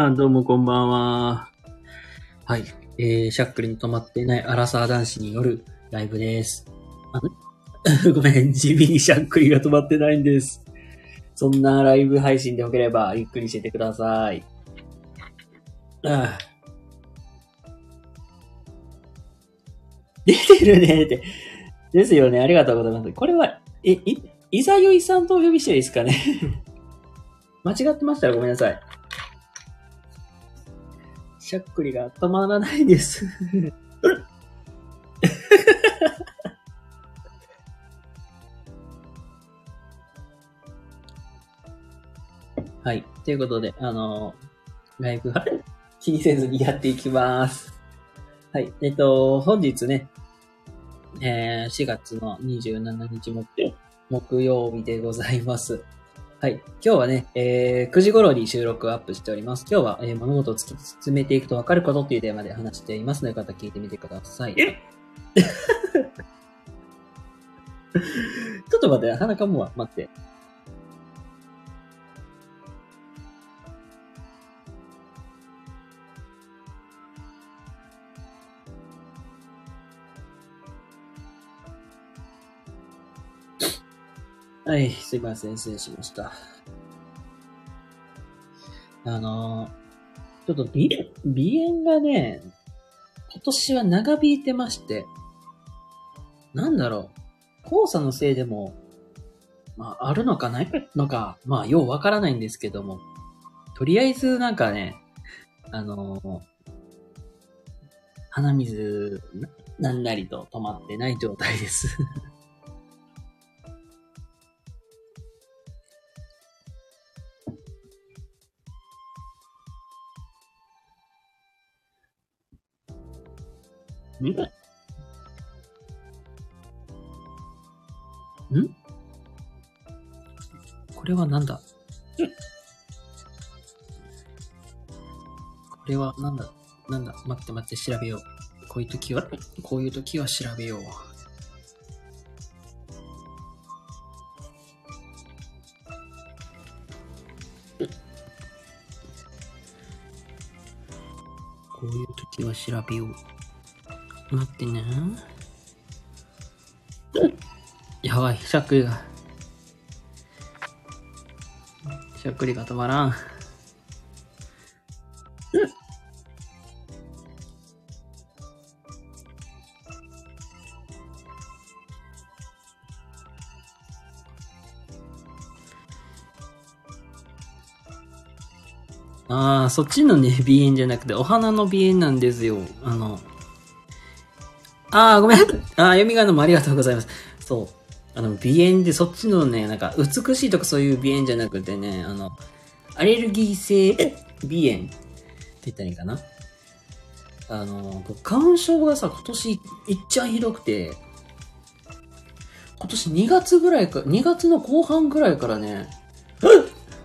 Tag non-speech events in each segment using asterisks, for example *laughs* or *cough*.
あ、どうもこんばんは。はい。えー、シャックリに止まっていないアラサー男子によるライブです。あの *laughs* ごめん、地味にシャックリが止まってないんです。そんなライブ配信でよければゆっくりしててください。ああ出てるねって。ですよね。ありがとうございます。これは、え、い、いざゆいさんとお呼びしていいですかね *laughs* 間違ってましたらごめんなさい。しゃっくりが止まらないです。*laughs* はい。ということで、あの、ライブは *laughs* 気にせずにやっていきます。はい。えっと、本日ね、えー、4月の27日木木曜日でございます。はい。今日はね、えー、9時頃に収録をアップしております。今日は、えー物事を突き進めていくと分かることっていうテーマで話していますので、よかったら聞いてみてください。*laughs* ちょっと待って、鼻かむわ。待って。はい、すいません、失礼しました。あのー、ちょっと鼻炎がね、今年は長引いてまして、なんだろう、黄砂のせいでも、まあ、あるのかないのか、まあ、ようわからないんですけども、とりあえずなんかね、あのー鼻水、なんなりと止まってない状態です。んん？これはなんだ？これはなんだ？なんだ？待って待って調べよう。こういう時は、こういう時は調べよう。こういう時は調べよう。待ってね。やばい、しゃっくりが。しゃっくりが止まらん。ああ、そっちのね、鼻炎じゃなくて、お花の鼻炎なんですよ。あの、ああ、ごめん。ああ、読みがのもありがとうございます。そう。あの、鼻炎でそっちのね、なんか、美しいとかそういう鼻炎じゃなくてね、あの、アレルギー性鼻炎って言ったらいいかな。あの、僕花粉症がさ、今年いっちゃんひどくて、今年2月ぐらいか、2月の後半ぐらいからね、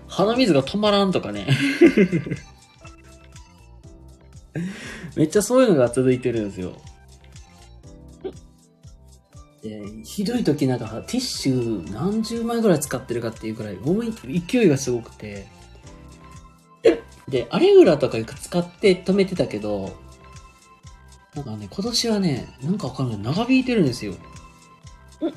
鼻水が止まらんとかね。*laughs* めっちゃそういうのが続いてるんですよ。で、ひどい時なんかティッシュ何十枚ぐらい使ってるかっていうぐらい、思い勢いがすごくて。で、アレグラとか使って止めてたけど、なんかね、今年はね、なんかわかんない。長引いてるんですよ。うん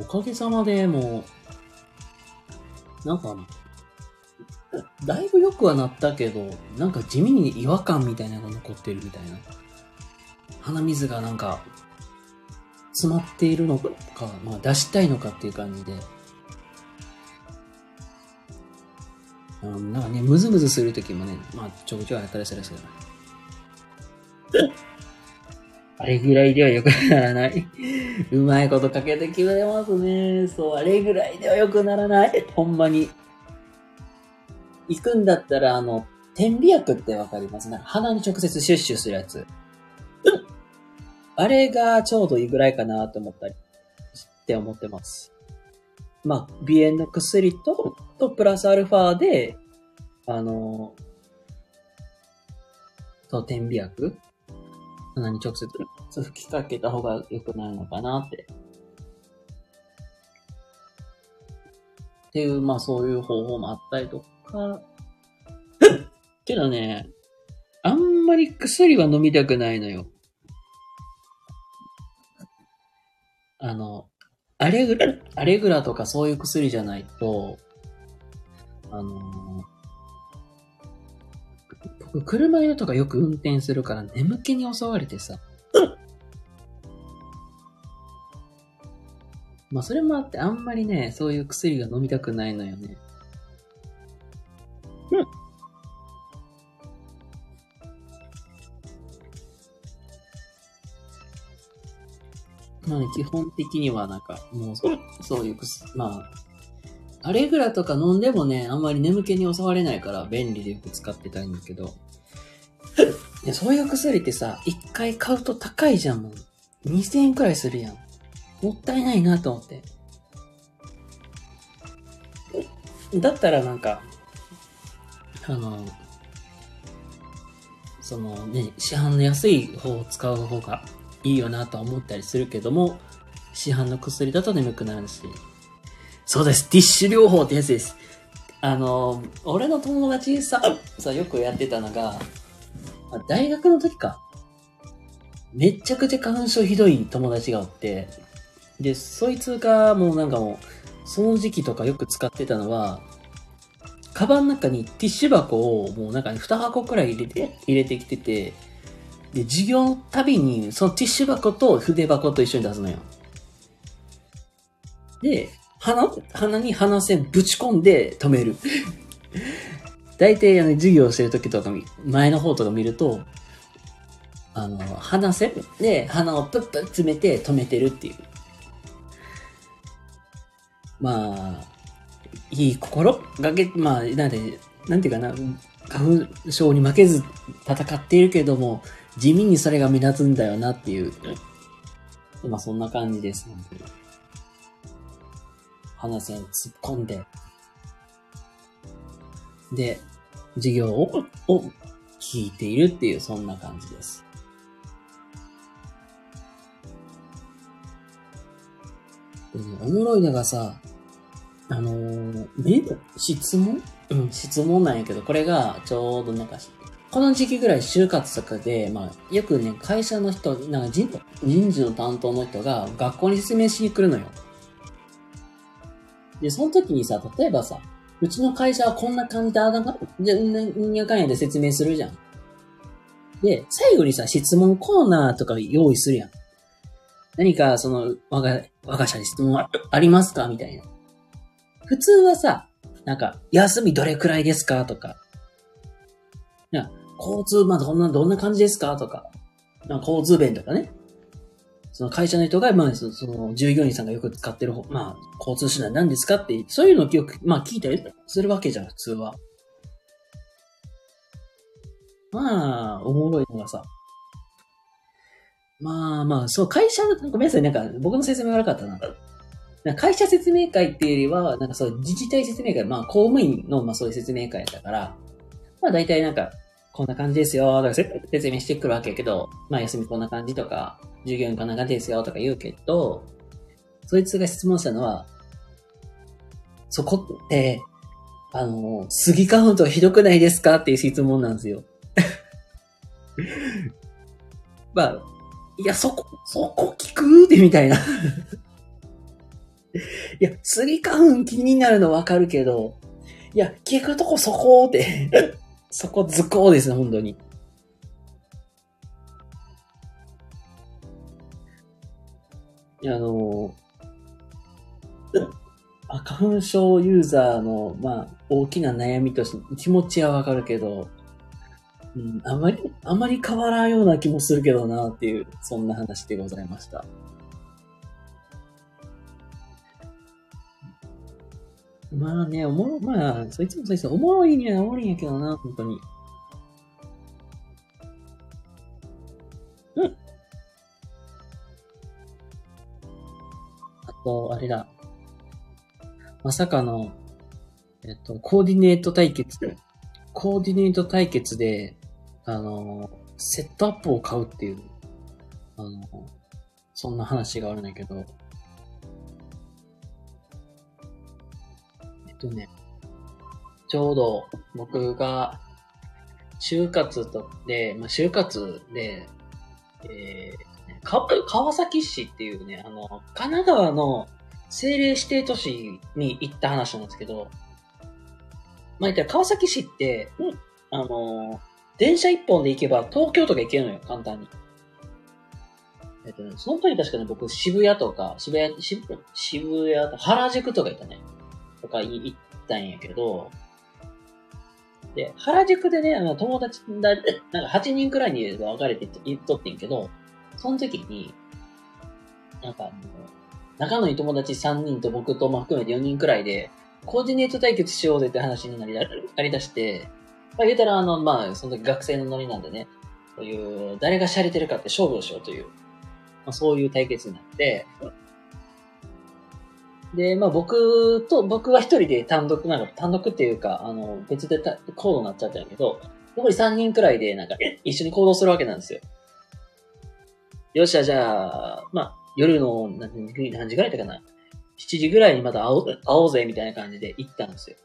おかげさまでもう、なんか、だいぶ良くはなったけど、なんか地味に違和感みたいなのが残ってるみたいな。鼻水がなんか、詰まっているのか、まあ出したいのかっていう感じで。うん、なんかね、ムズムズするときもね、まあちょこちょこあったりするんですけど。*laughs* あれぐらいでは良くならない。うまいことかけて決めますね。そう、あれぐらいでは良くならない。ほんまに。行くんだったら、あの、点鼻薬ってわかります？ね。鼻に直接シュッシュするやつ。あれがちょうどいいぐらいかなと思ったり、って思ってます。まあ、鼻炎の薬と、と、プラスアルファで、あの、と、点鼻薬鼻に直接吹きかけた方が良くなるのかなって。っていう、まあそういう方法もあったりとか。けどね、あんまり薬は飲みたくないのよ。あの、アレグラ、アレグラとかそういう薬じゃないと、あの僕、車用とかよく運転するから眠気に襲われてさ。まあ、それもあって、あんまりね、そういう薬が飲みたくないのよね。うん。まあね、基本的にはなんか、もうそ、そういう薬、まあ、アレグラとか飲んでもね、あんまり眠気に襲われないから便利でよく使ってたいんだけど、*laughs* そういう薬ってさ、一回買うと高いじゃん、もう。2000円くらいするやん。もったいないなと思って。だったらなんか、あの、そのね、市販の安い方を使う方がいいよなとは思ったりするけども、市販の薬だと眠くなるし。そうです。ティッシュ療法ってやつです。あの、俺の友達さ、さ、よくやってたのが、大学の時か。めちゃくちゃ花粉症ひどい友達がおって、で、そいつがもうなんかもう、その時期とかよく使ってたのは、カバンの中にティッシュ箱をもうなんか2箱くらい入れて、入れてきてて、で、授業のたびにそのティッシュ箱と筆箱と一緒に出すのよ。で、鼻、鼻に鼻線ぶち込んで止める。*laughs* 大体あの授業してる時とか前の方とか見ると、あの、鼻線で鼻をプップッ詰めて止めてるっていう。まあ、いい心がけ、まあ、なんで、なんていうかな、花粉症に負けず戦っているけども、地味にそれが目立つんだよなっていう。まあそんな感じです、本当に。鼻線突っ込んで。で、授業を、を聞いているっていう、そんな感じです。でね、おもろいのがさ、あのー、ね、質問？うん、質問なんやけど、これがちょうどなんか、この時期ぐらい就活とかで、まあ、よくね、会社の人、なんか人人事の担当の人が学校に説明しに来るのよ。で、その時にさ、例えばさ、うちの会社はこんな感じで、あだか、じゃ、うんやかんやで説明するじゃん。で、最後にさ、質問コーナーとか用意するやん。何か、その、我が、我が社に質問ありますか？みたいな。普通はさ、なんか、休みどれくらいですかとか、な交通、まあ、どんな、どんな感じですかとか、な交通弁とかね。その会社の人が、まあ、その、従業員さんがよく使ってる、まあ、交通手段何ですかって、そういうのをよく、まあ、聞いたりするわけじゃん、普通は。まあ、おもろいのがさ。まあまあ、そう、会社、ごめんなさい、なんか、僕の説明が悪かったな。会社説明会っていうよりは、なんかそう、自治体説明会、まあ、公務員の、まあそういう説明会だから、まあ大体なんか、こんな感じですよ、とか説明してくるわけやけど、まあ休みこんな感じとか、授業員こんな感じですよ、とか言うけど、そいつが質問したのは、そこって、あの、スギ花粉とひどくないですかっていう質問なんですよ。*laughs* まあ、いや、そこ、そこ聞くってみたいないや、スギ花粉気になるのわかるけど、いや、聞くとこそこって、*laughs* そこ図工ですね、本当に。いや、あのあ花粉症ユーザーの、まあ、大きな悩みとして気持ちはわかるけど、うん、あまり、あまり変わらんような気もするけどなっていう、そんな話でございました。まあね、おもろ、まあ、そいつもそいつもおもろいにはおもろいんやけどな、本当に。うん。あと、あれだ。まさかの、えっと、コーディネート対決。コーディネート対決で、あの、セットアップを買うっていう、あの、そんな話があるんだけど、とね、ちょうど僕が就活とで、まあ、就活で、えー、か川崎市っていうね、あの、神奈川の政令指定都市に行った話なんですけど、まあ、言ったら川崎市って、あの、電車一本で行けば東京とか行けるのよ、簡単に。えっとね、その時確かに僕渋谷とか、渋谷、渋渋谷と原宿とか行ったね。とか行ったんやけど、で、原宿でね、あの友達だ、なんか8人くらいに分かれて行っとってんけど、その時に、なんか、仲のいい友達3人と僕とも含めて4人くらいで、コーディネート対決しようぜって話になりだ *laughs* なりだして、まあ言うたらあの、まあその時学生のノリなんでね、そういう、誰が洒落てるかって勝負をしようという、まあそういう対決になって、で、まあ僕と、僕は一人で単独、なんか単独っていうか、あの、別でた行動になっちゃったんやけど、残り3人くらいでなんか一緒に行動するわけなんですよ。よっしゃ、じゃあ、まあ、夜の何時何時ぐらいだったかな ?7 時ぐらいにまた会お会おうぜみたいな感じで行ったんですよ。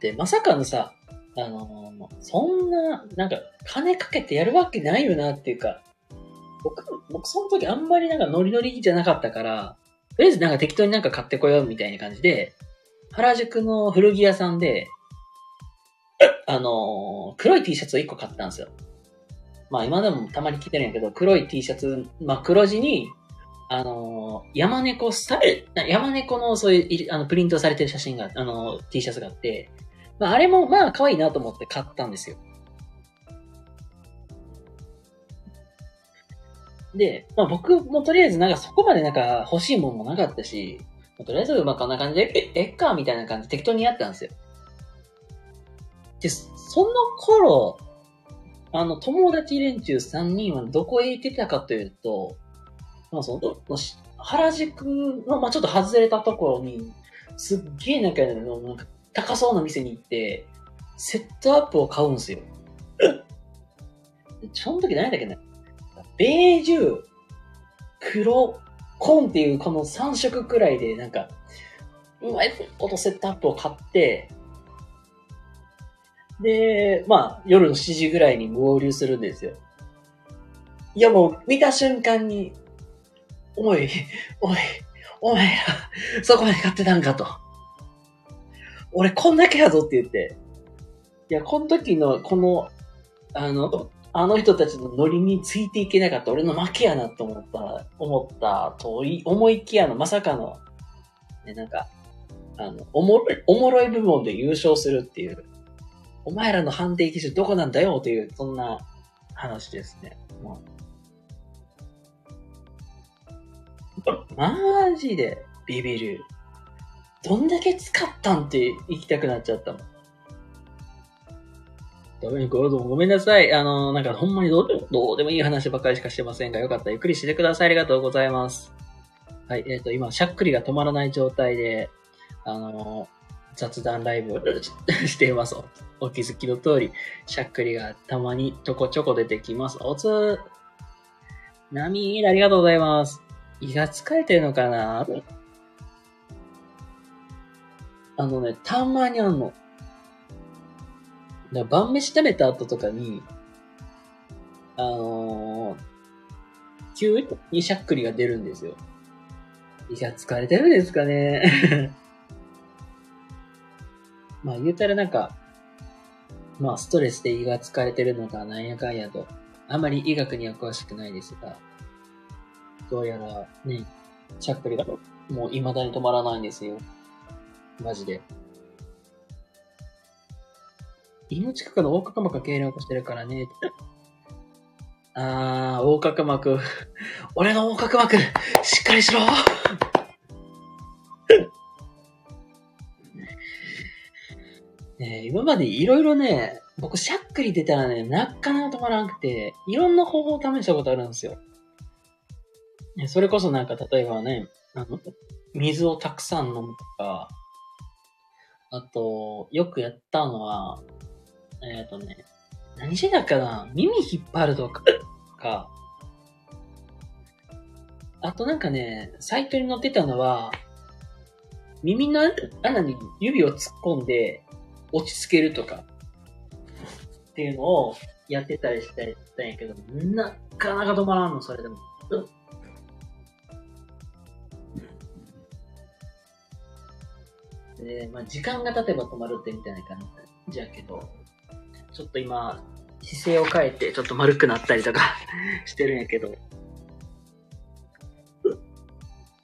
で、まさかのさ、あのーそんな、なんか、金かけてやるわけないよなっていうか、僕、僕その時あんまりなんかノリノリじゃなかったから、とりあえずなんか適当になんか買ってこようみたいな感じで、原宿の古着屋さんで、あのー黒い T シャツを1個買ったんですよ。まあ今でもたまに着てるんやけど、黒い T シャツ、まあ黒地に、あのー山猫スタイル、山猫のそういう、あの、プリントされてる写真が、あのー T シャツがあって、まああれもまあ可愛いなと思って買ったんですよ。で、まあ僕もとりあえずなんかそこまでなんか欲しいものもなかったし、まあとりあえずまあこんな感じで、え、えっかみたいな感じで適当にやったんですよ。で、その頃、あの、友達連中3人はどこへ行ってたかというと、まあその、し原宿の、まあちょっと外れたところに、すっげえなんか、なんか高そうな店に行って、セットアップを買うんですよ。*laughs* でその時何だっけなベージュ、黒、紺っていうこの3色くらいで、なんか、うまいことセットアップを買って、で、まあ、夜の7時ぐらいに合流するんですよ。いやもう、見た瞬間に、おい、おい、お前ら、そこまで買ってたんかと。俺こんだけやぞって言って。いや、この時の、この、あの、あの人たちのノリについていけなかった俺の負けやなと思った、思ったと、思いきやの、まさかの、ね、なんか、あの、おもろい、おもろい部門で優勝するっていう、お前らの判定基準どこなんだよという、そんな話ですね。もうマジでビビる。どんだけ使ったんって行きたくなっちゃったもん。ごめん、ごごめんなさい。あの、なんかほんまにどうでもどうでもいい話ばかりしかしてませんが、よかったらゆっくりしてください。ありがとうございます。はい、えっ、と、今、しゃっくりが止まらない状態で、あの、雑談ライブを *laughs* しています。お気づきの通り、しゃっくりがたまにちょこちょこ出てきます。おつナミーありがとうございます。胃が疲れてるのかな？あのね、たまにあんの。だから晩飯食べた後とかに、あのー急にしゃっくりが出るんですよ。いや、疲れてるんですかね。*laughs* まあ言うたらなんか、まあストレスで胃が疲れてるのかなんやかんやと、あまり医学には詳しくないですが、どうやらね、しゃっくりがもう未だに止まらないんですよ。マジで。胃の近くの横隔膜が痙攣を起こしてるからね。*laughs* あー、横隔膜。*laughs* 俺の横隔膜、しっかりしろ *laughs* ね今までいろいろね、僕しゃっくり出たらね、なかなか止まらなくて、いろんな方法を試したことあるんですよ。ねそれこそなんか例えばね、あの、水をたくさん飲むとか、あと、よくやったのは、えっ、とね、何してたかな？耳引っ張るとか、か。あとなんかね、サイトに載ってたのは、耳の穴に指を突っ込んで落ち着けるとか、っていうのをやってたりしてたんやけど、なかなか止まらんの、それでも。で、まあ、時間が経てば止まるってみたいな感じやけど、ちょっと今、姿勢を変えて、ちょっと丸くなったりとか *laughs* してるんやけど。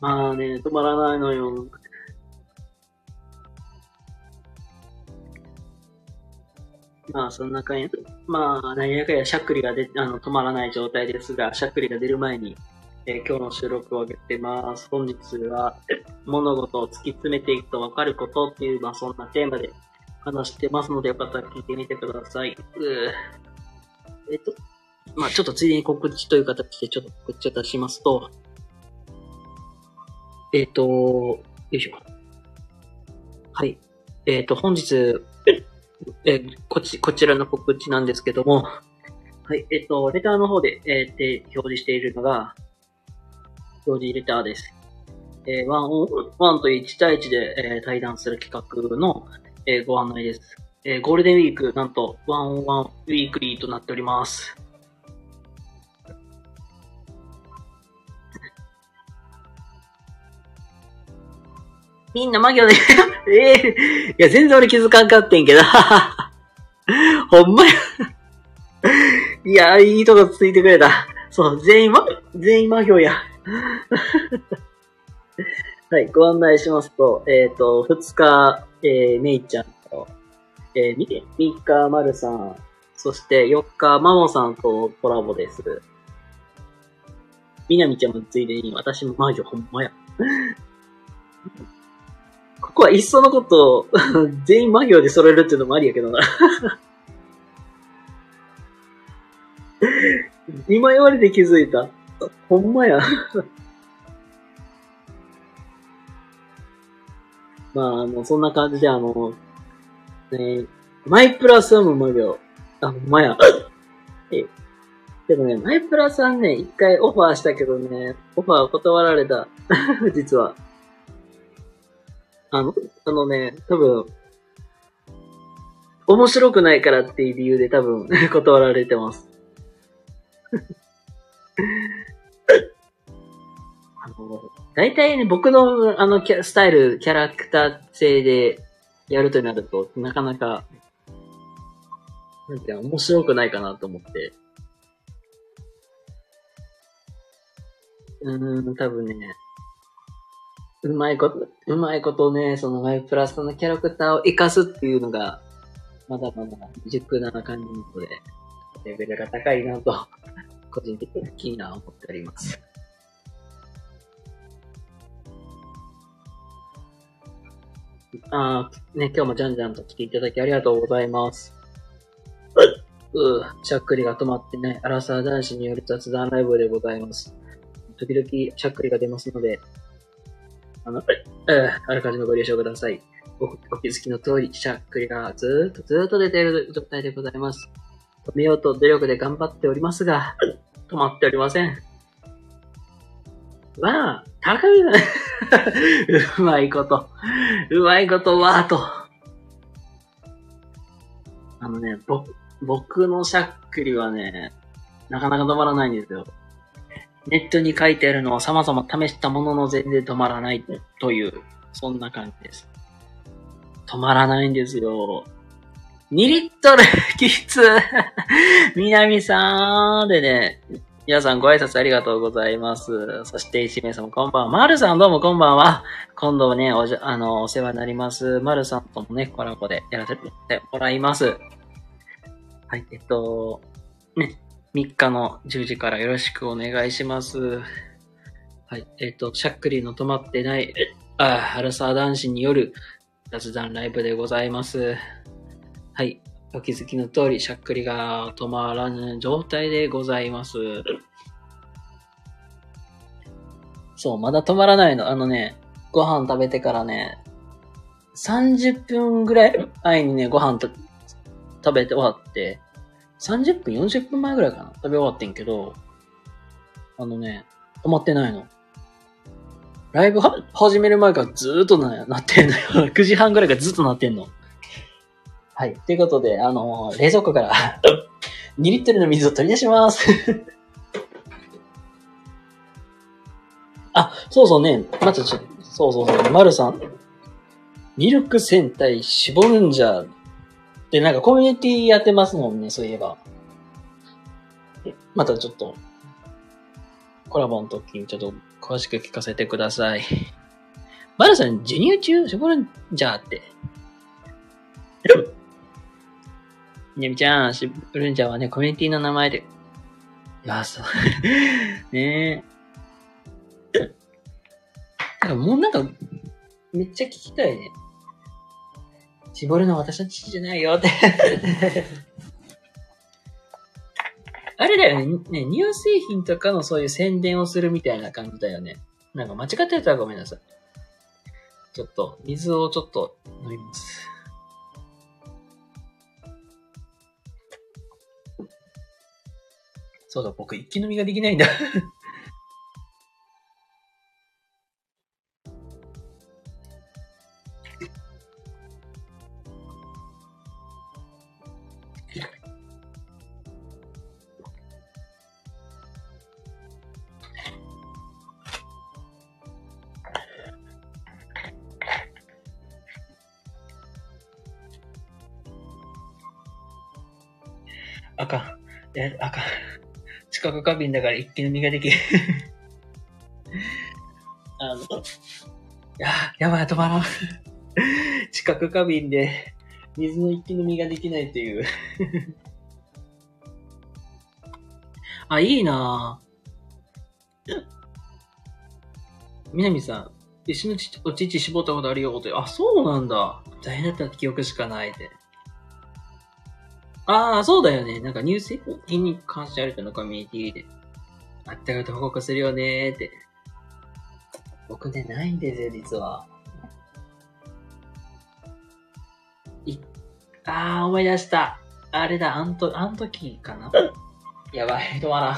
まあね、止まらないのよ。まあ、そんな感じ。まあ、何やかやしゃっくりが出、あの、止まらない状態ですが、しゃっくりが出る前に、えー今日の収録を上げてます。本日は、物事を突き詰めていくと分かることっていう、まあ、そんなテーマで話してますので、よかったら聞いてみてください。えっと、まあ、ちょっとついでに告知という形でちょっと告知を出しますと、えっと、よいしょ。はい。えっと、本日、えーこち、こちらの告知なんですけども、はい、えっと、レターの方で、えーで表示しているのが、表示レターです。えーワンオン、ワンと1対1で、えー対談する企画の、えーご案内です。えーゴールデンウィーク、なんと、ワンオンワンウィークリーとなっております。みんな魔行で、*laughs* ええいや、全然俺気づかんかってんけど。*laughs* ほんまや。いや、いいとこついてくれた。そう、全員ま、全員魔行や。*laughs* はい、ご案内しますと、えっ、と、2日、えー、めいちゃんと、えー、み3日、まるさん、そして4日、マモさんとコラボです。みなみちゃんもついでに、私も魔女ほんまや。*laughs* ここはいっそのこと、*laughs* 全員魔行で揃えるっていうのもありやけどな。*laughs* 今言われて気づいた。ほんまや。まあ、あの、そんな感じで、あの、ね、マイプラスは無魔行。あ、ほんまや。え、でもね、マイプラさんね、一回オファーしたけどね、オファー断られた。*laughs* 実は。あの、あのね、多分、面白くないからっていう理由で多分 *laughs* 断られてます。*laughs* あの、大体ね、僕のあのキャスタイル、キャラクター性でやるとなると、なかなか、なんて、面白くないかなと思って。うーん、多分ね、うまいこと、うまいことね、そのマイプラスのキャラクターを活かすっていうのが、まだまだ熟な感じなので、レベルが高いなと、個人的には思っております。あー、ね、今日もじゃんじゃんと来ていただきありがとうございます。うう、しゃっくりが止まってね、アラサー男子による雑談ライブでございます。時々しゃっくりが出ますので、あの、えー、あらかじめご了承ください。おお気づきの通り、しゃっくりがずーっとずーっと出ている状態でございます。止めようと努力で頑張っておりますが、止まっておりません。わ高め。うまいこと。うまいこと、わーと。あのね、ぼ、僕のしゃっくりはね、なかなか止まらないんですよ。ネットに書いてあるのを様々試したものの全然止まらないという、そんな感じです。止まらないんですよ。2リットル *laughs* きつみなみさんでね、皆さんご挨拶ありがとうございます。そして、石名さんもこんばんは。まるさんどうもこんばんは。今度ね、おじゃ、あの、お世話になります。まるさんともね、コラボでやらせてもらいます。はい、えっと、ね、3日の10時からよろしくお願いします。はい、えっと、しゃっくりの止まってない、あ、アルサー男子による雑談ライブでございます。はい。お気づきの通り、しゃっくりが止まらぬ状態でございます。そう、まだ止まらないの。あのね、ご飯食べてからね、30分ぐらい前にね、ご飯と食べて終わって、30分、40分前ぐらいかな食べ終わってんけど、あのね、止まってないの。ライブ始める前からずーっとななってんのよ。*laughs* 9時半ぐらいからずっとなってんの。はい。ということで、あのー冷蔵庫から *laughs* 2リットルの水を取り出します。*laughs* あ、そうそうね。またちょっと、そうそうそう。まるさん。ミルク戦隊絞るんじゃ。で、なんかコミュニティやってますもんね、そういえば。またちょっと、コラボの時にちょっと詳しく聞かせてください。まるさん、授乳中？絞るんじゃって。みなみちゃん、しぶるんちゃんはね、コミュニティの名前で。いや、そう。*laughs* ねえ。なんかもうなんか、めっちゃ聞きたいね。絞るのは私の父じゃないよって。*laughs* あれだよねね、乳製品とかのそういう宣伝をするみたいな感じだよね。なんか間違ってたらごめんなさい。ちょっと、水をちょっと飲みます。そうだ、僕、一気飲みができないんだ。あかん。え、あかん。近く過敏だから一気飲みができる。*laughs* あの、いや、やばい、止まらん。近く過敏で、水の一気飲みができないという。*laughs* あ、いいなぁ。みなみさん、石のちお乳絞ったことあるよって。あ、そうなんだ。大変だった記憶しかないで。ああ、そうだよね。なんか乳製品に関してある人のコミュニティで。あったかと報告するよねーって。僕ね、ないんですよ、実は。い、ああ、思い出した。あれだ、あんと、あん時かな？*laughs* やばい、止まらん。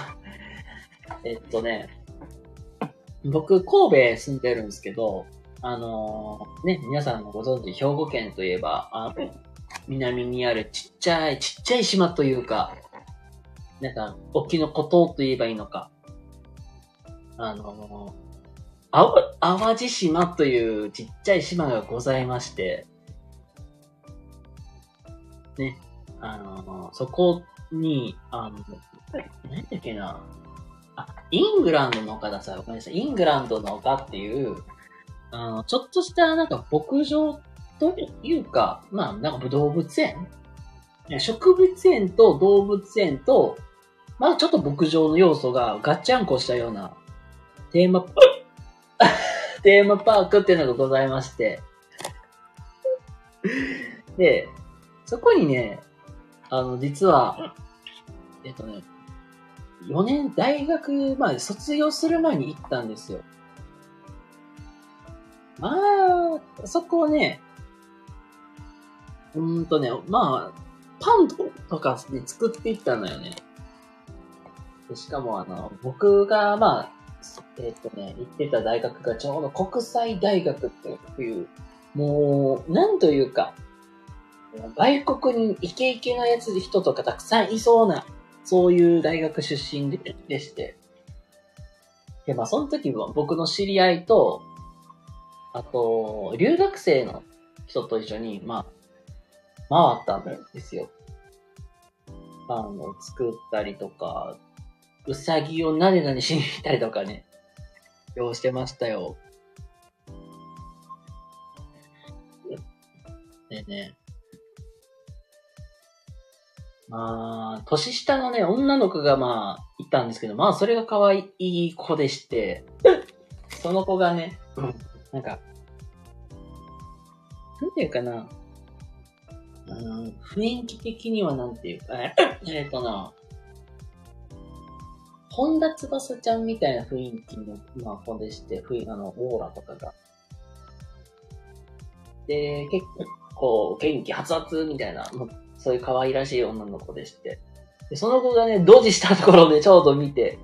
*laughs* えっとね、僕、神戸住んでるんですけど、あのーね、皆さんもご存知、兵庫県といえば、あ南にあるちっちゃい、ちっちゃい島というか、なんか、沖の孤島と言えばいいのか。あのー、淡路島というちっちゃい島がございまして、ね、あの、そこに、あの、何だっけな、あ、イングランドの丘ださ、ごめんなさい。イングランドの丘っていう、あの、ちょっとしたなんか牧場というか、まあ、なんか動物園？植物園と動物園と、まあちょっと牧場の要素がガッチャンコしたようなテーマ、*laughs* テーマパークっていうのがございまして。で、そこにね、あの、実は、えっとね、4年、大学、まあ、卒業する前に行ったんですよ。まあ、そこをね、うんとね、まあ、パンとかで作っていったのよね。でしかもあの、僕が、まあ、えっ、とね、行ってた大学がちょうど国際大学っていう、もう、なんというか、外国にイケイケなやつ人とかたくさんいそうな、そういう大学出身ででして。で、まあ、その時は僕の知り合いと、あと、留学生の人と一緒に、まあ、回ったんですよ。あの、作ったりとか、うさぎをなでなでしに行ったりとかね、ようしてましたよ。でね、まあ、年下のね、女の子がまあ、いたんですけど、まあ、それが可愛い子でして、その子がね、なんか、なんていうかな、うん、雰囲気的にはなんていうか、*coughs* えっとな、本田翼ちゃんみたいな雰囲気の、まあ、子でして、ふあの、オーラとかが。で、結構、元気、発達みたいな、そういう可愛らしい女の子でして。で、その子がね、ドジしたところでちょうど見て、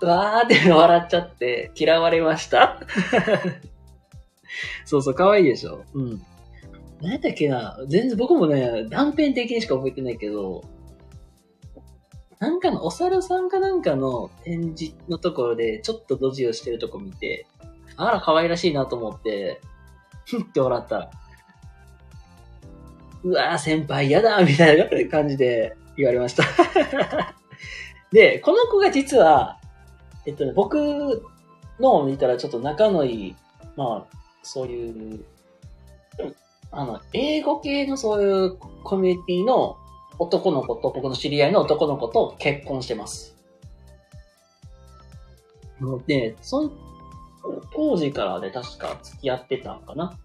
うわーって笑っちゃって、嫌われました。*laughs* そうそう、可愛いでしょ？うん。何だっけな。全然僕もね、断片的にしか覚えてないけど、なんかのお猿さんかなんかの展示のところで、ちょっとドジをしてるとこ見て、あら、可愛らしいなと思って、ふんって笑ったら、うわぁ、先輩嫌だみたいな感じで言われました。*laughs* で、この子が実は、えっとね、僕のを見たらちょっと仲のいい、まあ、そういう、あの、英語系のそういうコミュニティの男の子と、僕の知り合いの男の子と結婚してます。で、その、当時からで確か付き合ってたのかな。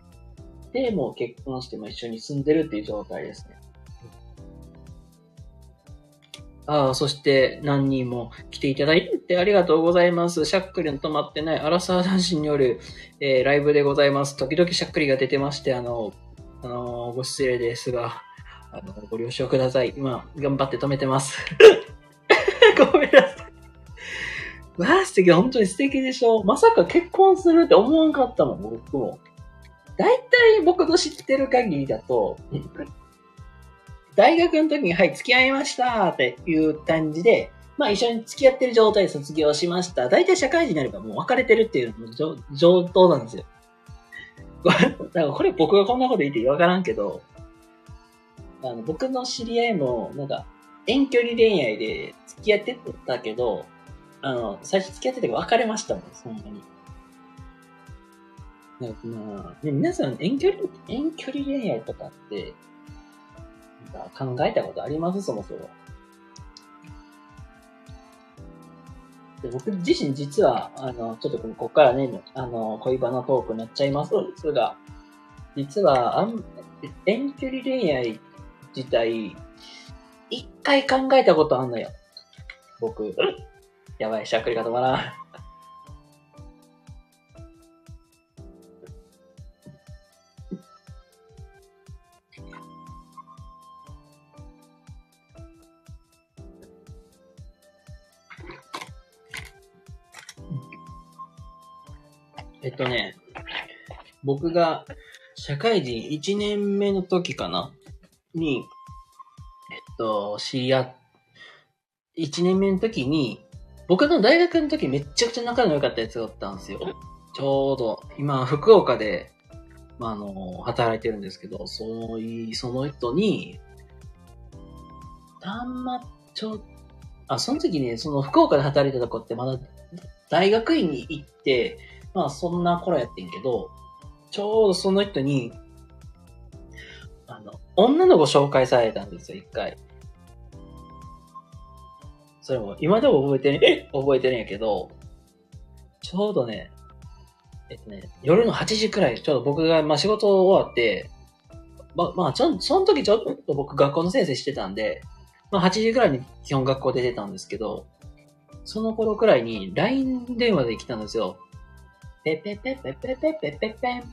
で、もう結婚しても一緒に住んでるっていう状態ですね。ああ、そして何人も来ていただいてありがとうございます。しゃっくりの止まってないアラサー男子による、えー、ライブでございます。時々しゃっくりが出てまして、あの、あのご失礼ですが、あの、ご了承ください。今、頑張って止めてます。*laughs* ごめんなさい。わあ、素敵。本当に素敵でしょ。まさか結婚するって思わんかったもん、僕も。大体僕の知ってる限りだと、大学の時に、はい、付き合いましたっていう感じで、まあ一緒に付き合ってる状態で卒業しました。大体社会人になればもう別れてるっていう上等なんですよ。*laughs* だかこれ僕がこんなこと言ってわからんけど、あの僕の知り合いも、なんか、遠距離恋愛で付き合ってたけど、あの、最初付き合ってたけど別れましたもん、そんなに。なんかまあ、ね、皆さん遠距離、遠距離恋愛とかって、考えたことあります？そもそも。で僕自身実は、あの、ちょっとここからね、あの、恋バナトークになっちゃいますですが、実は、あん遠距離恋愛自体、一回考えたことあんのよ。僕。やばい、しゃっくりが止まらん。えっとね、僕が社会人1年目の時かな？に、えっと、知り合っ、1年目の時に、僕の大学の時めっちゃくちゃ仲の良かったやつがおったんですよ。ちょうど、今、福岡で、まあ、あの、働いてるんですけど、そうい、その人に、たんま、ちょ、あ、その時ね、その福岡で働いてた子ってまだ大学院に行って、まあそんな頃やってんけど、ちょうどその人に、あの、女の子紹介されたんですよ、一回。それも、今でも覚えてね、覚えてるんやけど、ちょうどね、えっとね、夜の8時くらい、ちょうど僕が、まあ仕事終わって、まあ、まあ、ちょ、その時ちょっと僕学校の先生してたんで、まあ8時くらいに基本学校で出たんですけど、その頃くらいに LINE 電話で来たんですよ。ペペペペペペペペペン。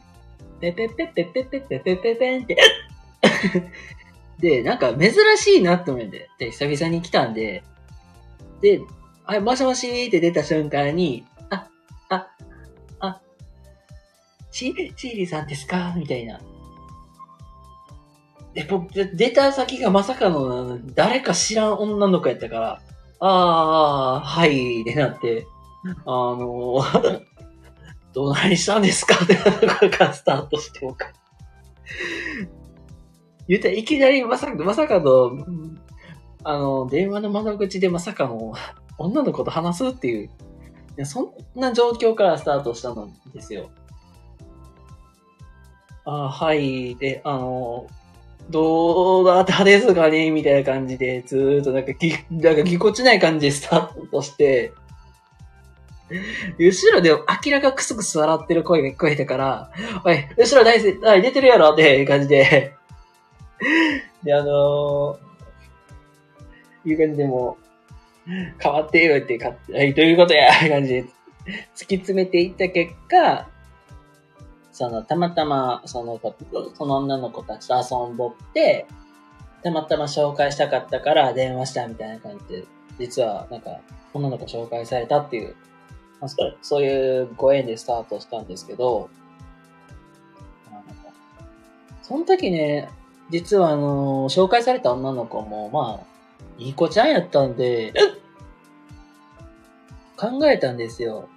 ペペペペペペペペペペンって。*laughs* で、なんか珍しいなって思うんで、で、久々に来たんで、で、はい、もしもしーって出た瞬間に、あ、あ、あ、シー、シーリーさんですか？みたいな。で、僕、出た先がまさかの誰か知らん女の子やったから、ああ、はい、ってなって、あの、どないしたんですか？ってとこからスタートしてもか。言ったらいきなりまさか、まさかの、あの、電話の窓口でまさかの女の子と話すっていう、いそんな状況からスタートしたんですよ。あはい。で、あの、どうだったですかね？みたいな感じで、ずーっとなんかぎ、なんかぎこちない感じでスタートして、*laughs* 後ろで明らかくすくす笑ってる声が聞こえたから、おい、後ろ大好き、はい、出てるやろっていう感じで、*laughs* で、あのー、いう感じでも、変わってよってか、はい、どういうことや感じで突き詰めていった結果、その、たまたま、その子、その女の子たちと遊んぼって、たまたま紹介したかったから電話したみたいな感じで、実は、なんか、女の子紹介されたっていう、まあ、そういうご縁でスタートしたんですけど、その時ね、実はあの、紹介された女の子も、まあ、いい子ちゃんやったんで、考えたんですよ。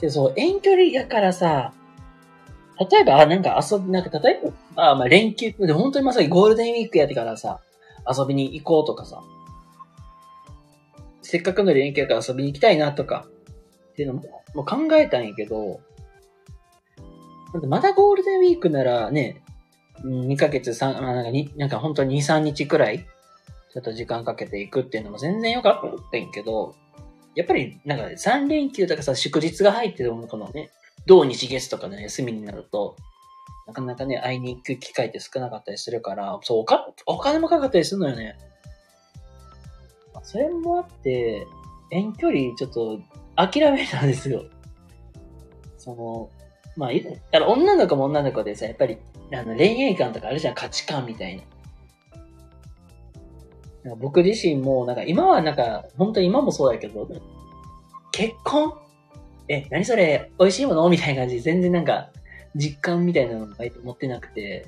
で、そう、遠距離やからさ、例えば、あ、なんか遊び、なんか例えば、あ、まあ連休、で、本当にまさにゴールデンウィークやってからさ、遊びに行こうとかさ、せっかくの連休やから遊びに行きたいなとか、っていうのも、もう考えたんやけど、まだゴールデンウィークならね、2ヶ月、3、まあなんかに、なんか本当に2、3日くらい、ちょっと時間かけていくっていうのも全然よかったんやけど、やっぱりなんか3連休とかさ、祝日が入ってるもこのね、土日月とかの休みになると、なかなかね、会いに行く機会って少なかったりするから、そう、お、お金もかかったりするのよね。それもあって、遠距離ちょっと諦めたんですよ。その、まあ、だから女の子も女の子でさ、やっぱり、あの、恋愛観とかあるじゃん、価値観みたいな。なんか僕自身も、なんか今はなんか、本当に今もそうだけど、結婚？え、何それ？美味しいもの？みたいな感じで、全然なんか、実感みたいなのが持ってなくて、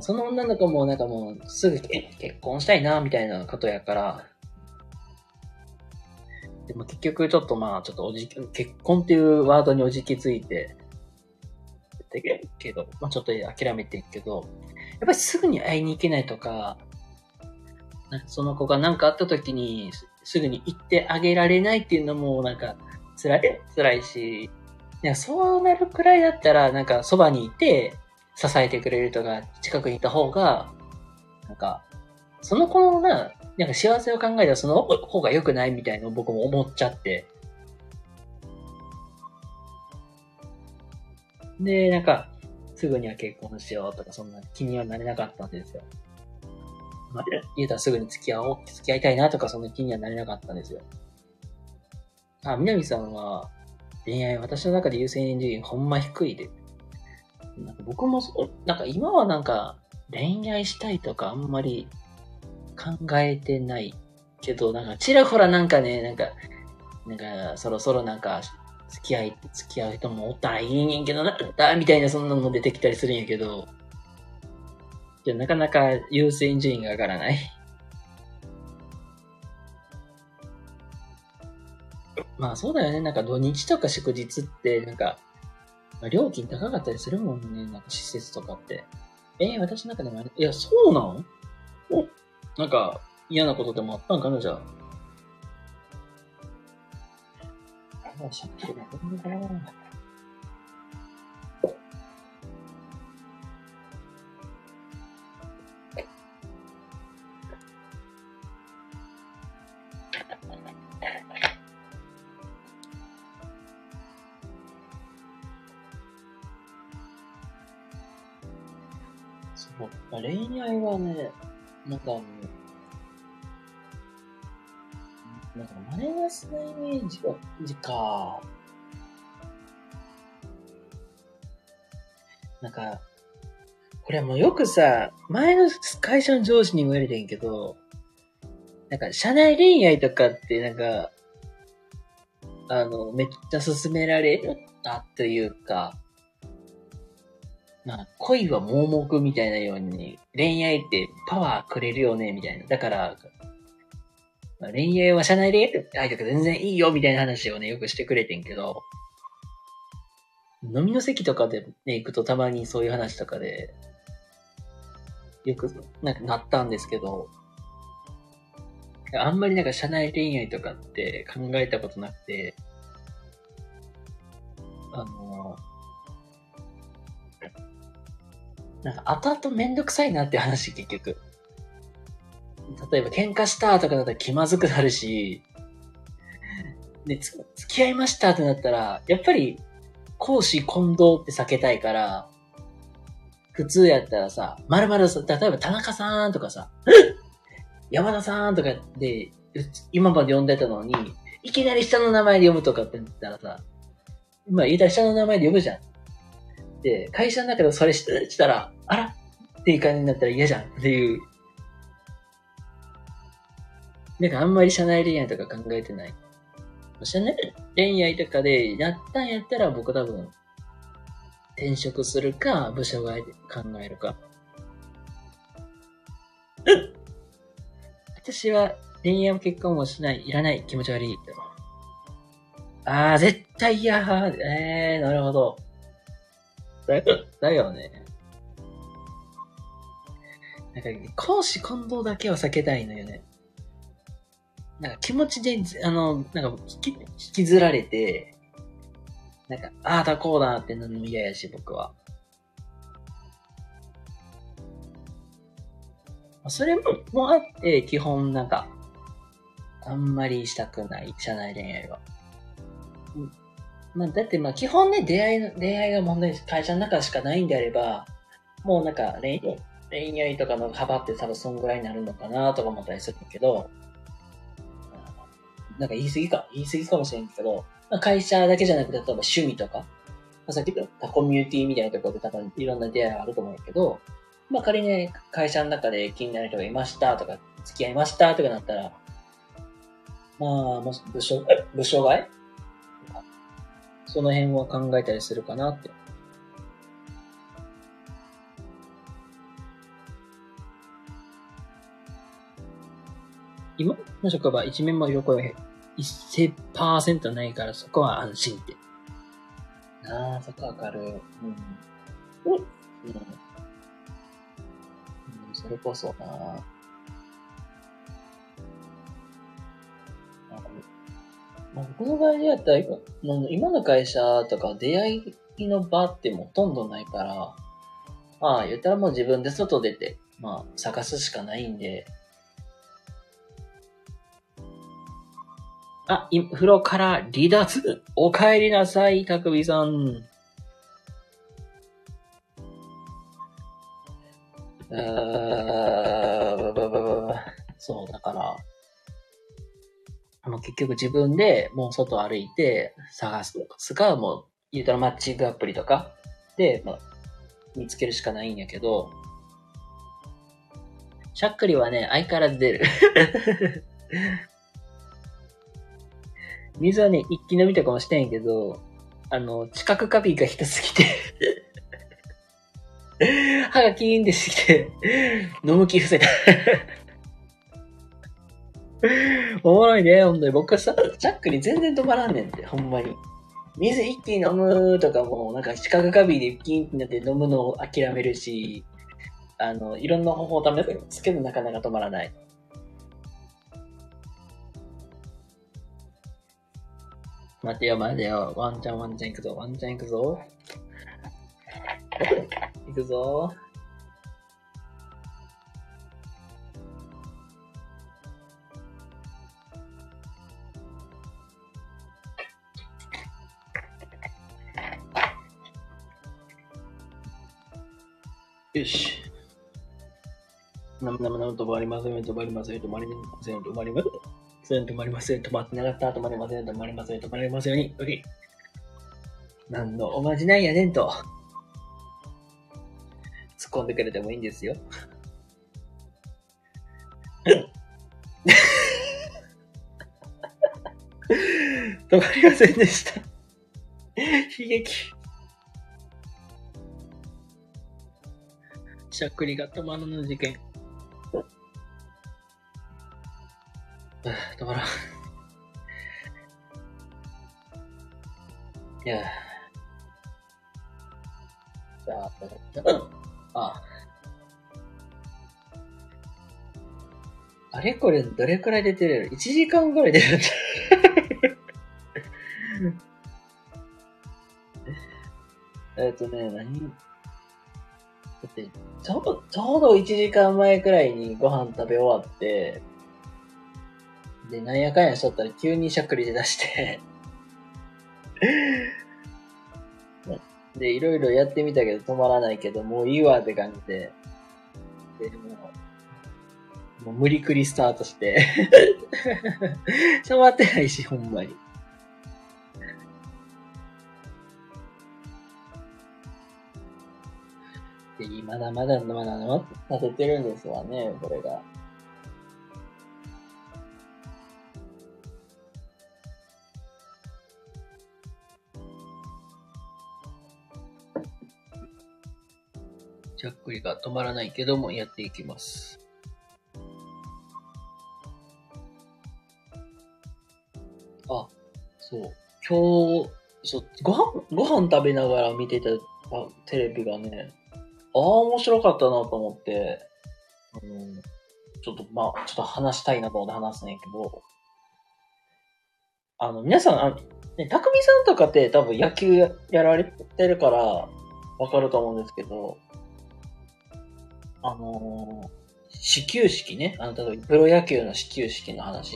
その女の子もなんかもう、すぐ結婚したいな、みたいなことやから、でも結局ちょっとまあ、ちょっとおじ、結婚っていうワードにおじきついて、だけど、まあちょっと諦めてんけど、やっぱりすぐに会いに行けないとか、なその子が何かあった時にすすぐに行ってあげられないっていうのもなんか辛い、辛いし、いやそうなるくらいだったらなんかそばにいて支えてくれる人が近くにいた方が、なんか、その子のな、なんか幸せを考えたらその方が良くないみたいなのを僕も思っちゃって。で、なんか、すぐには結婚しようとかそんな気にはなれなかったんですよ。まあ、言うたらすぐに付き合おう、付き合いたいなとかそんな気にはなれなかったんですよ。あ、南さんは、恋愛、私の中で優先順位ほんま低いで。なんか僕もそ、なんか今はなんか恋愛したいとかあんまり考えてないけど、なんかちらほらなんかね、なんか、なんかそろそろなんか付き合い、付き合う人もおったらいいねんけどな、だみたいなそんなのも出てきたりするんやけど、じゃなかなか優先順位が上がらない。まあそうだよね。なんか土日とか祝日って、なんか、まあ、料金高かったりするもんね。なんか施設とかって。えー、私の中でもあれ、いや、そうなん？お、なんか嫌なことでもあったんかな、じゃあ？あしゃっきりなことだなそう。恋愛はね、なんかあの、なんかマイナスなイメージが、じか。なんか、これもうよくさ、前の会社の上司にも言われてんけど、なんか、社内恋愛とかってなんか、あの、めっちゃ勧められたというか、恋は盲目みたいなように、恋愛ってパワーくれるよね、みたいな。だから、恋愛は社内恋愛とか全然いいよみたいな話をね、よくしてくれてんけど、飲みの席とかでね、行くとたまにそういう話とかで、よくなんかなったんですけど、あんまりなんか社内恋愛とかって考えたことなくて、あの、なんか後々めんどくさいなって話結局。例えば喧嘩したとかだったら気まずくなるし、で、付き合いましたってなったら、やっぱり、公私混同って避けたいから、普通やったらさ、まるまるさ、例えば田中さんとかさ、山田さんとかで、今まで呼んでたのに、いきなり下の名前で読むとかって言ったらさ、まあ言いたら下の名前で呼ぶじゃん。で、会社の中でそれしたら、あらっていう感じになったら嫌じゃんっていうなんかあんまり社内恋愛とか考えてない。社内恋愛とかでやったんやったら僕多分転職するか部署外で考えるか。私は恋愛も結婚もしない、いらない、気持ち悪い。ああ、絶対嫌。ええー、なるほど。だよね。なんか、講師混同だけは避けたいのよね。なんか気持ちで、あの、なんか引き、引きずられて、なんか、ああだこうだってなるのも嫌やし、僕は。それも、もあって、基本なんか、あんまりしたくない、社内恋愛は。うん。まあ、だってまあ、基本ね、出会いの、恋愛が問題、会社の中しかないんであれば、もうなんか恋愛、恋愛とかの幅って多分そんぐらいになるのかなとか思ったりするけど、なんか言い過ぎか、言い過ぎかもしれんけど、まあ、会社だけじゃなくて、例えば趣味とか、まあ、さっき言ったコミュニティみたいなところで多分いろんな出会いがあると思うけど、まあ仮にね、会社の中で気になる人がいましたとか、付き合いましたとかなったら、まあ、もし部署、部署外その辺は考えたりするかなって。今の職場一面も横へ1000%ないからそこは安心って。ああ、そこわかる。うん。うん。うん。それこそなまあ、僕の場合でやったら今、今の会社とか出会いの場ってもほとんどないから、まあ言ったらもう自分で外出て、まあ探すしかないんで、あ、風呂から離脱？お帰りなさい、たくみさん。そう、だから、あの、結局自分でもう外歩いて探すとか、すか、もう、言うたらマッチングアプリとかで、まあ、見つけるしかないんやけど、しゃっくりはね、相変わらず出る。水はね、一気飲みとかもしてんけど、あの、知覚過敏がひどすぎて *laughs* 歯がキーンってしてきて、飲む気伏せた *laughs* おもろいね、ほんとに。僕はさ、チャックに全然止まらんねんって、ほんまに。水一気に飲むとかも、なんか視覚過敏でキーンってなって飲むのを諦めるし、あの、いろんな方法を試すけどなかなか止まらない。待てよ待てよ。ワンチャンワンチャン行くぞ。ワンチャン行くぞ。*laughs* 行くぞ。よし。なむなむなむ止まりません、止まりません、止まりません、止まりません。止まりません。止まってなかった。止まりません。止まりません。止まりますように。OK。何のおまじないやねんと。突っ込んでくれてもいいんですよ。止まりませんでした。悲劇。しゃっくりが止まらぬ事件。止まらん。いや。じゃあ、あ。あれ？これどれくらい出てる ?1 時間ぐらい出るんだ。*laughs* えっとね、何？だって、ちょうど、ちょうど1時間前くらいにご飯食べ終わって、で、なんやかんやしとったら急にしゃっくりで出してで、いろいろやってみたけど止まらないけど、もういいわって感じで、で、もう、もう無理くりスタートして *laughs* 止まってないし、ほんまに。で、まだまだまだまだ立ててるんですわね、これが。ゃっくりが止まらないけども、やっていきます。あ、そう。今日、そう、ご飯、ご飯食べながら見てたテレビがね、ああ、面白かったなと思って、うん、ちょっと、まあ、ちょっと話したいなと思って話すねんけど、あの、皆さん、あね、たくみさんとかって多分野球やられてるからわかると思うんですけど、あのー、始球式ね。あの、例えばプロ野球の始球式の話。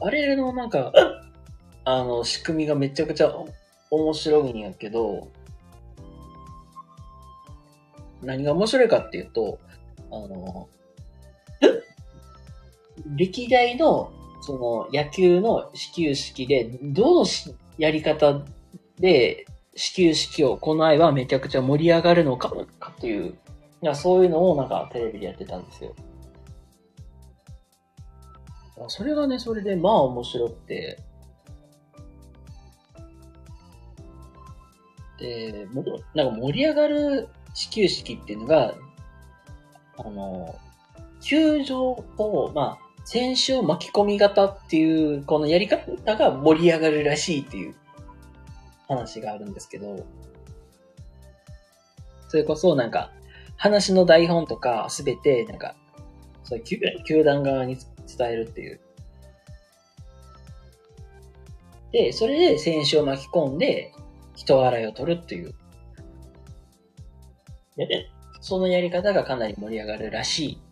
あれのなんか、あの、仕組みがめちゃくちゃ面白いんやけど、何が面白いかっていうと、あの、歴代の、その野球の始球式で、どのやり方で始球式をこの愛はめちゃくちゃ盛り上がるのか、かといういや、そういうのをなんかテレビでやってたんですよ。それがね、それでまあ面白くて、で、もなんか盛り上がる始球式っていうのが、あの、球場と、まあ、選手を巻き込み型っていう、このやり方が盛り上がるらしいっていう。話があるんですけど、それこそなんか、話の台本とかすべて、なんか、そういう球団側に伝えるっていう。で、それで選手を巻き込んで、人笑いを取るっていう。やで、そのやり方がかなり盛り上がるらしい。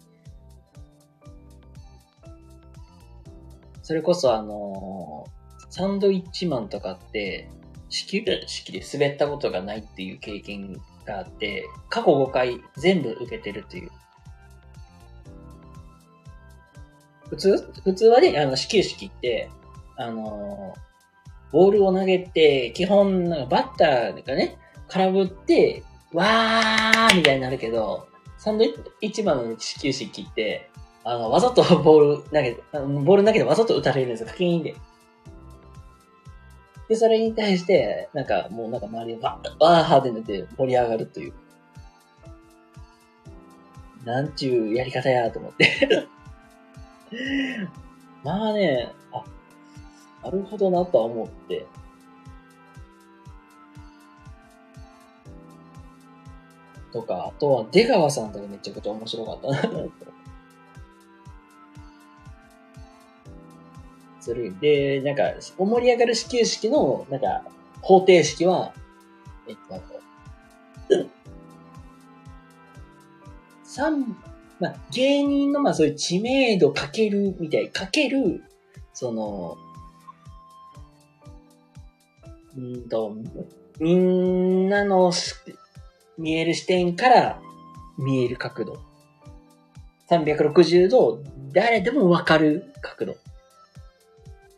それこそあのー、サンドイッチマンとかって、式式で滑ったことがないっていう経験があって、過去5回全部受けてるという。普通、普通はね、あの、始球式って、あのボールを投げて、基本、なんかバッターがね、空振って、わーみたいになるけど、サンドイッチマンの始球式って、あの、わざとボール投げて、ボール投げてわざと打たれるんですよ。課金で。で、それに対して、なんか、もうなんか周りがバッ、バーってなって盛り上がるという。なんちゅうやり方やと思って *laughs* まあね、あ、なるほどなとは思って。とか、あとは出川さんとかめちゃくちゃ面白かったなする。で、なんか、盛り上がる始球式の、なんか、方程式は、えっと、三、まあ、芸人の、まあ、そういう知名度かける、みたい、かける、その、うんと、みんなの見える視点から見える角度。360度、誰でもわかる角度。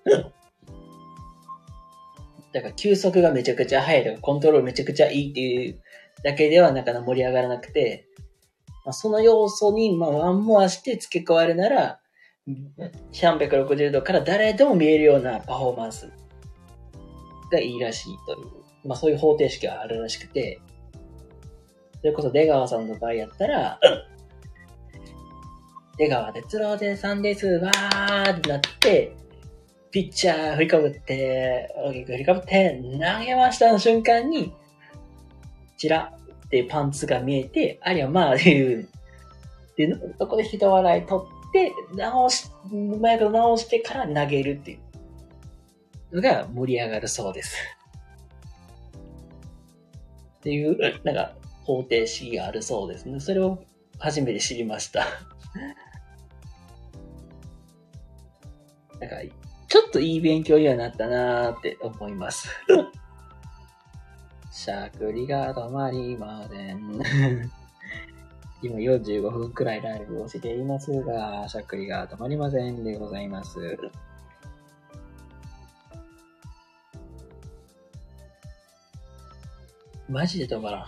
*laughs* だから休息がめちゃくちゃ速いとか、コントロールめちゃくちゃいいっていうだけではなかなか盛り上がらなくて、まあ、その要素に、まあ、ワンモアして付け加えるなら、360度から誰でも見えるようなパフォーマンスがいいらしいという、まあそういう方程式があるらしくて、それこそ出川さんの場合やったら、*laughs* 出川哲郎でさんです、わーってなって、ピッチャー振りかぶって、大きく振りかぶって、投げましたの瞬間に、チラってパンツが見えて、ありゃまあ、っていう。で、そこで人笑い取って、直し、うまいこと直してから投げるっていうのが盛り上がるそうです。っていう、なんか、方程式があるそうですね。それを初めて知りました。なんか、ちょっといい勉強にはなったなーって思います。*laughs* しゃくりが止まりません。*laughs* 今45分くらいライブをしていますが、しゃくりが止まりませんでございます。マジで止まらん。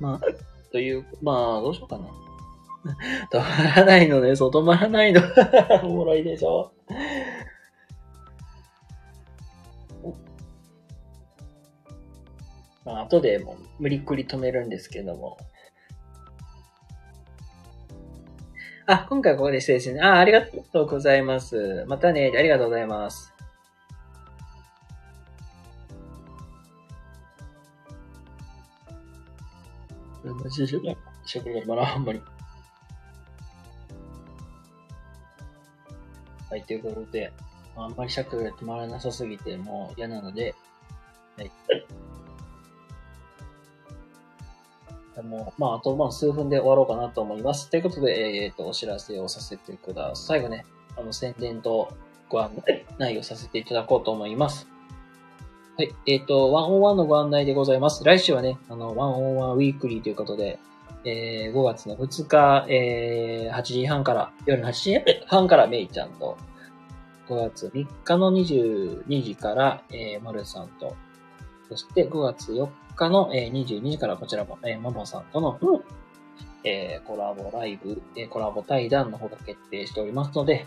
まあ、という、まあ、どうしようかな。*laughs* 止まらないのね、そう、止まらないの。*laughs* おもろいでしょ？まあ、後でも無理くり止めるんですけども。あ、今回ここで失礼ですね。あ、ありがとうございます。またね、ありがとうございます。マジでしょしゃべるから、あんまり。はい、ということで、あんまり尺が止まらなさすぎて、もう嫌なので、はい。もう、まあ、あと、まあ、数分で終わろうかなと思います。ということで、えっ、と、お知らせをさせてください。最後ね、あの、宣伝とご案内をさせていただこうと思います。はい。えっ、と、101のご案内でございます。来週はね、あの、101ウィークリーということで、えー、5月の2日、えー、8時半から、夜の8時半からメイちゃんと、5月3日の22時から、えー、マルさんと、そして5月4日の、えー、22時からこちらも、えー、ママさんとの、えー、コラボライブ、えー、コラボ対談の方が決定しておりますので、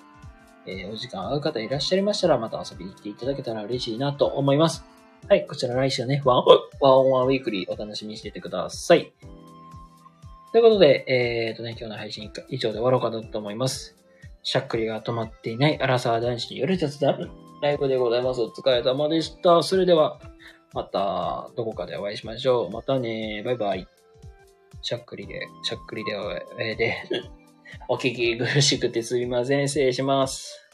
えー、お時間合う方いらっしゃいましたら、また遊びに来ていただけたら嬉しいなと思います。はい、こちら来週ね、ワン、ワンオンワンウィークリーお楽しみにしててください。ということで、えーとね、今日の配信以上で終わろうかなと思います。しゃっくりが止まっていないアラサー男子による雑談ライブでございます。お疲れ様でした。それでは、またどこかでお会いしましょう。またね。バイバイ。しゃっくりで、しゃっくりで、えーで、*laughs* お聞き苦しくてすみません。失礼します。